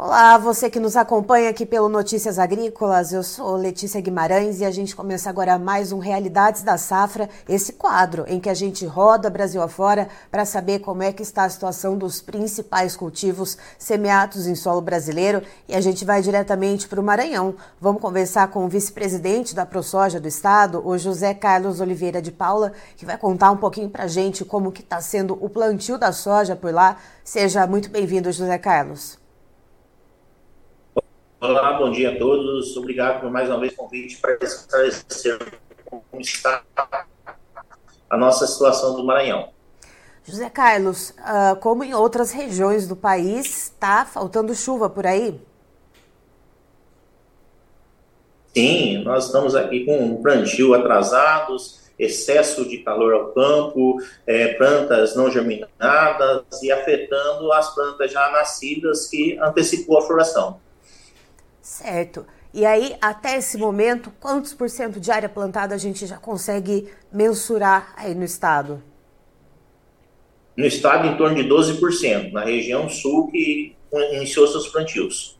Olá, você que nos acompanha aqui pelo Notícias Agrícolas, eu sou Letícia Guimarães e a gente começa agora mais um Realidades da Safra, esse quadro em que a gente roda Brasil afora para saber como é que está a situação dos principais cultivos semeados em solo brasileiro e a gente vai diretamente para o Maranhão. Vamos conversar com o vice-presidente da ProSoja do estado, o José Carlos Oliveira de Paula, que vai contar um pouquinho para a gente como que está sendo o plantio da soja por lá. Seja muito bem-vindo, José Carlos. Olá, bom dia a todos. Obrigado por mais uma vez o convite para esclarecer como está a nossa situação do Maranhão. José Carlos, uh, como em outras regiões do país, está faltando chuva por aí? Sim, nós estamos aqui com um plantio atrasados, excesso de calor ao campo, é, plantas não germinadas e afetando as plantas já nascidas que antecipou a floração. Certo. E aí, até esse momento, quantos por cento de área plantada a gente já consegue mensurar aí no estado? No estado, em torno de 12%, na região sul que iniciou seus plantios.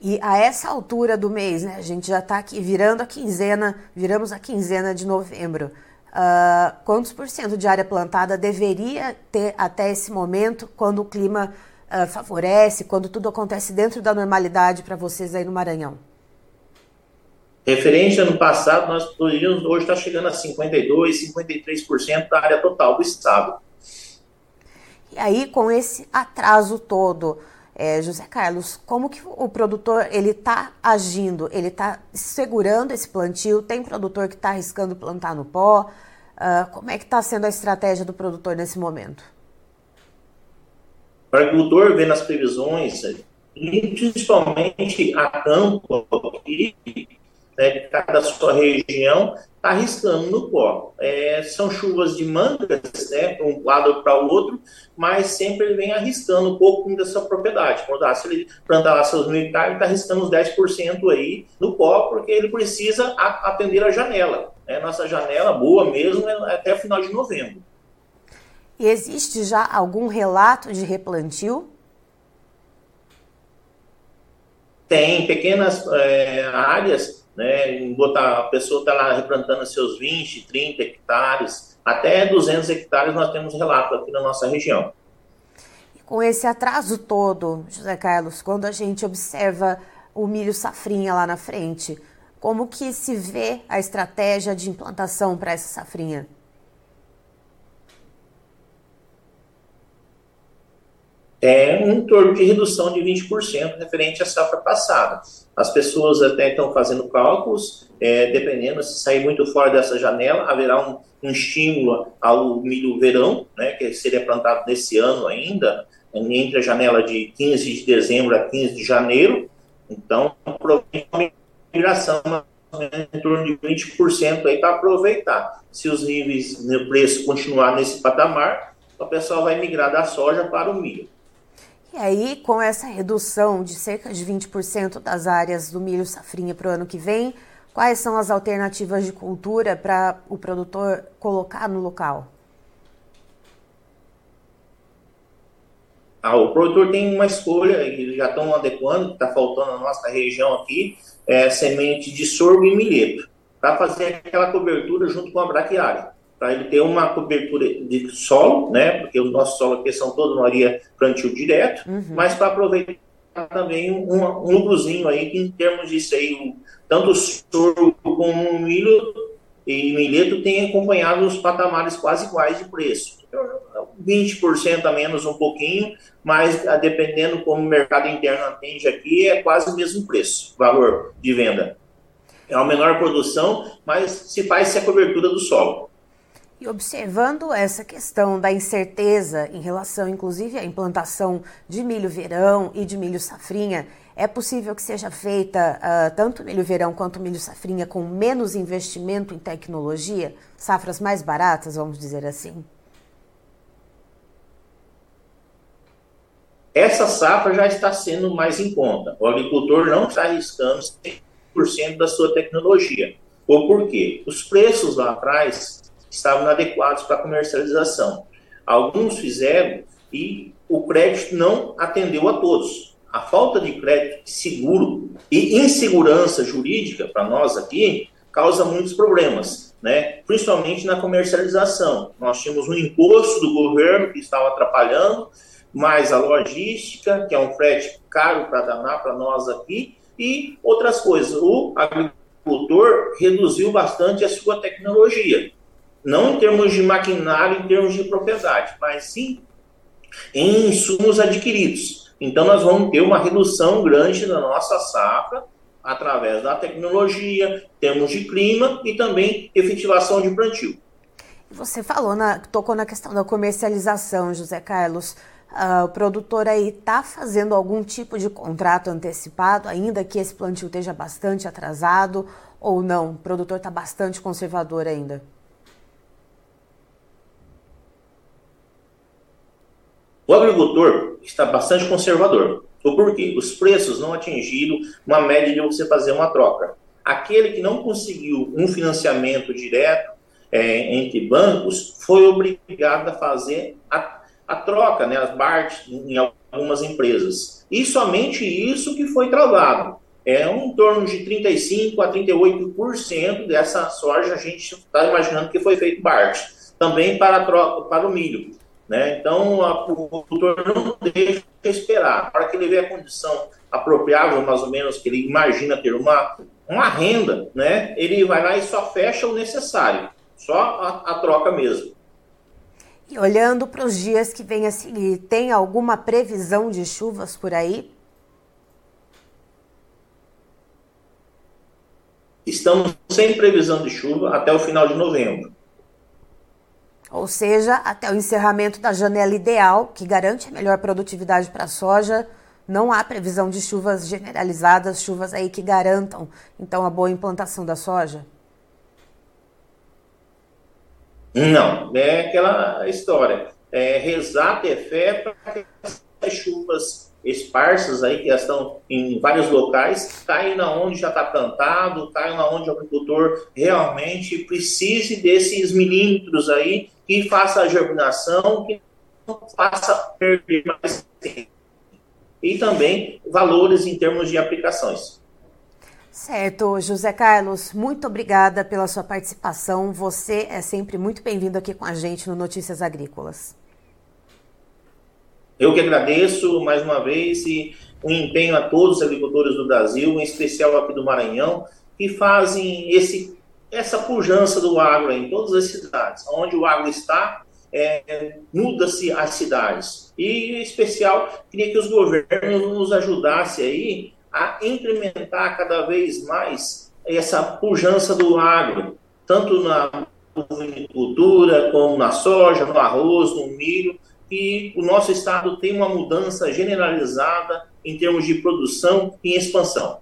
E a essa altura do mês, né, a gente já está aqui virando a quinzena, viramos a quinzena de novembro. Uh, quantos por cento de área plantada deveria ter até esse momento, quando o clima uh, favorece, quando tudo acontece dentro da normalidade para vocês aí no Maranhão? Referente ano passado, nós poderíamos hoje estar chegando a 52%, 53% da área total do Estado. E aí, com esse atraso todo, é, José Carlos, como que o produtor ele está agindo? Ele está segurando esse plantio? Tem produtor que está arriscando plantar no pó? Uh, como é que está sendo a estratégia do produtor nesse momento? O agricultor vê nas previsões, principalmente a campo aqui, né, de cada sua região, está arriscando no pó. É, são chuvas de mangas, né, um lado para o outro, mas sempre ele vem arriscando um pouco da sua propriedade. Quando ah, se ele plantar lá seus mil hectares, ele está arriscando uns 10% aí no pó, porque ele precisa atender a janela. Né? Nossa janela boa mesmo é até o final de novembro. E existe já algum relato de replantio? Tem pequenas é, áreas, né, botar, a pessoa está lá replantando seus 20, 30 hectares, até 200 hectares nós temos relato aqui na nossa região. E com esse atraso todo, José Carlos, quando a gente observa o milho safrinha lá na frente, como que se vê a estratégia de implantação para essa safrinha? É um torno de redução de 20% referente à safra passada. As pessoas até estão fazendo cálculos, é, dependendo, se sair muito fora dessa janela, haverá um, um estímulo ao milho verão, né, que seria plantado nesse ano ainda, entre a janela de 15 de dezembro a 15 de janeiro. Então, provavelmente uma migração em torno de 20% aí para aproveitar. Se os níveis de preço continuar nesse patamar, o pessoal vai migrar da soja para o milho. E aí, com essa redução de cerca de 20% das áreas do milho safrinha para o ano que vem, quais são as alternativas de cultura para o produtor colocar no local? Ah, o produtor tem uma escolha, eles já estão adequando, está faltando na nossa região aqui, é semente de sorgo e milheto, para fazer aquela cobertura junto com a braquiária para ele ter uma cobertura de solo, né? Porque o nosso solo aqui são todos maioria plantio direto, uhum. mas para aproveitar também um, um lucrozinho aí em termos disso aí, um, tanto o sorgo como o milho e milheto tem acompanhado os patamares quase iguais de preço. 20% a menos um pouquinho, mas ah, dependendo como o mercado interno atende aqui, é quase o mesmo preço, valor de venda. É uma menor produção, mas se faz a cobertura do solo. E observando essa questão da incerteza em relação, inclusive, à implantação de milho verão e de milho safrinha, é possível que seja feita uh, tanto milho verão quanto milho safrinha com menos investimento em tecnologia, safras mais baratas, vamos dizer assim? Essa safra já está sendo mais em conta. O agricultor não está arriscando 100% da sua tecnologia. Ou por quê? Os preços lá atrás estavam inadequados para comercialização. Alguns fizeram e o crédito não atendeu a todos. A falta de crédito seguro e insegurança jurídica para nós aqui causa muitos problemas, né? principalmente na comercialização. Nós tínhamos um imposto do governo que estava atrapalhando, mais a logística, que é um frete caro para danar para nós aqui, e outras coisas. O agricultor reduziu bastante a sua tecnologia não em termos de maquinário, em termos de propriedade, mas sim em insumos adquiridos. Então, nós vamos ter uma redução grande da nossa safra através da tecnologia, termos de clima e também efetivação de plantio. Você falou, na, tocou na questão da comercialização, José Carlos. Uh, o produtor aí está fazendo algum tipo de contrato antecipado, ainda que esse plantio esteja bastante atrasado, ou não? O produtor está bastante conservador ainda? O agricultor está bastante conservador. O porquê? Os preços não atingiram uma média de você fazer uma troca. Aquele que não conseguiu um financiamento direto é, entre bancos foi obrigado a fazer a, a troca, né, as BART em algumas empresas. E somente isso que foi travado. É um torno de 35% a 38% dessa soja a gente está imaginando que foi feito BART. Também para, troca, para o milho. Né? Então, a, o produtor não deixa esperar. Para que ele vê a condição apropriável, mais ou menos, que ele imagina ter uma, uma renda, né? ele vai lá e só fecha o necessário, só a, a troca mesmo. E olhando para os dias que vem a seguir, tem alguma previsão de chuvas por aí? Estamos sem previsão de chuva até o final de novembro ou seja, até o encerramento da janela ideal, que garante a melhor produtividade para a soja, não há previsão de chuvas generalizadas, chuvas aí que garantam então a boa implantação da soja? Não, é aquela história. É rezar, ter fé para que as chuvas esparsas aí que estão em vários locais caem na onde já está plantado, caem na onde o agricultor realmente precise desses milímetros aí que faça a germinação, que não faça perder mais tempo. E também valores em termos de aplicações. Certo, José Carlos, muito obrigada pela sua participação. Você é sempre muito bem-vindo aqui com a gente no Notícias Agrícolas. Eu que agradeço mais uma vez e um empenho a todos os agricultores do Brasil, em especial aqui do Maranhão, que fazem esse essa pujança do agro em todas as cidades. Onde o agro está, é, muda-se as cidades. E, em especial, queria que os governos nos ajudassem aí a incrementar cada vez mais essa pujança do agro, tanto na agricultura, como na soja, no arroz, no milho, e o nosso estado tem uma mudança generalizada em termos de produção e expansão.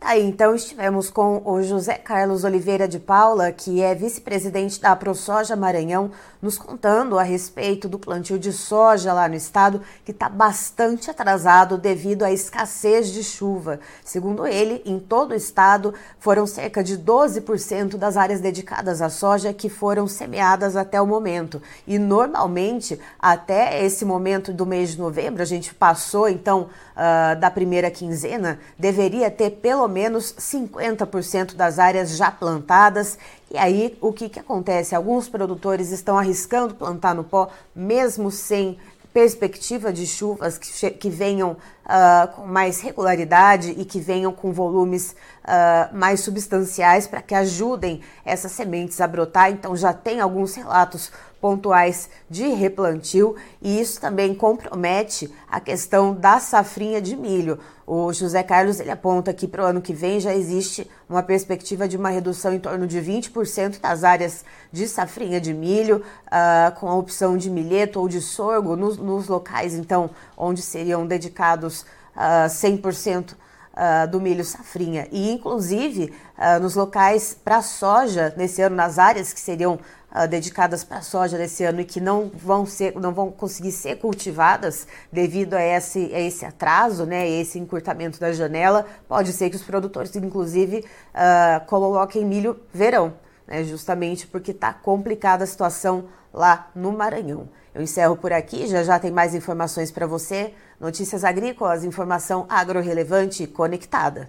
Tá aí, então estivemos com o José Carlos Oliveira de Paula, que é vice-presidente da ProSoja Maranhão, nos contando a respeito do plantio de soja lá no estado, que está bastante atrasado devido à escassez de chuva. Segundo ele, em todo o estado foram cerca de 12% das áreas dedicadas à soja que foram semeadas até o momento. E normalmente, até esse momento do mês de novembro, a gente passou então uh, da primeira quinzena, deveria ter pelo menos 50% das áreas já plantadas. E aí, o que, que acontece? Alguns produtores estão arriscando plantar no pó, mesmo sem perspectiva de chuvas que, que venham uh, com mais regularidade e que venham com volumes uh, mais substanciais para que ajudem essas sementes a brotar. Então já tem alguns relatos pontuais de replantio e isso também compromete a questão da safrinha de milho. O José Carlos ele aponta que para o ano que vem já existe uma perspectiva de uma redução em torno de 20% das áreas de safrinha de milho, uh, com a opção de milheto ou de sorgo nos, nos locais então onde seriam dedicados uh, 100% Uh, do milho safrinha. E inclusive uh, nos locais para soja nesse ano nas áreas que seriam uh, dedicadas para soja nesse ano e que não vão ser, não vão conseguir ser cultivadas devido a esse, a esse atraso, né, esse encurtamento da janela, pode ser que os produtores, inclusive, uh, coloquem milho verão, né, justamente porque está complicada a situação lá no Maranhão. Eu encerro por aqui, já já tem mais informações para você. Notícias agrícolas, informação agro-relevante e conectada.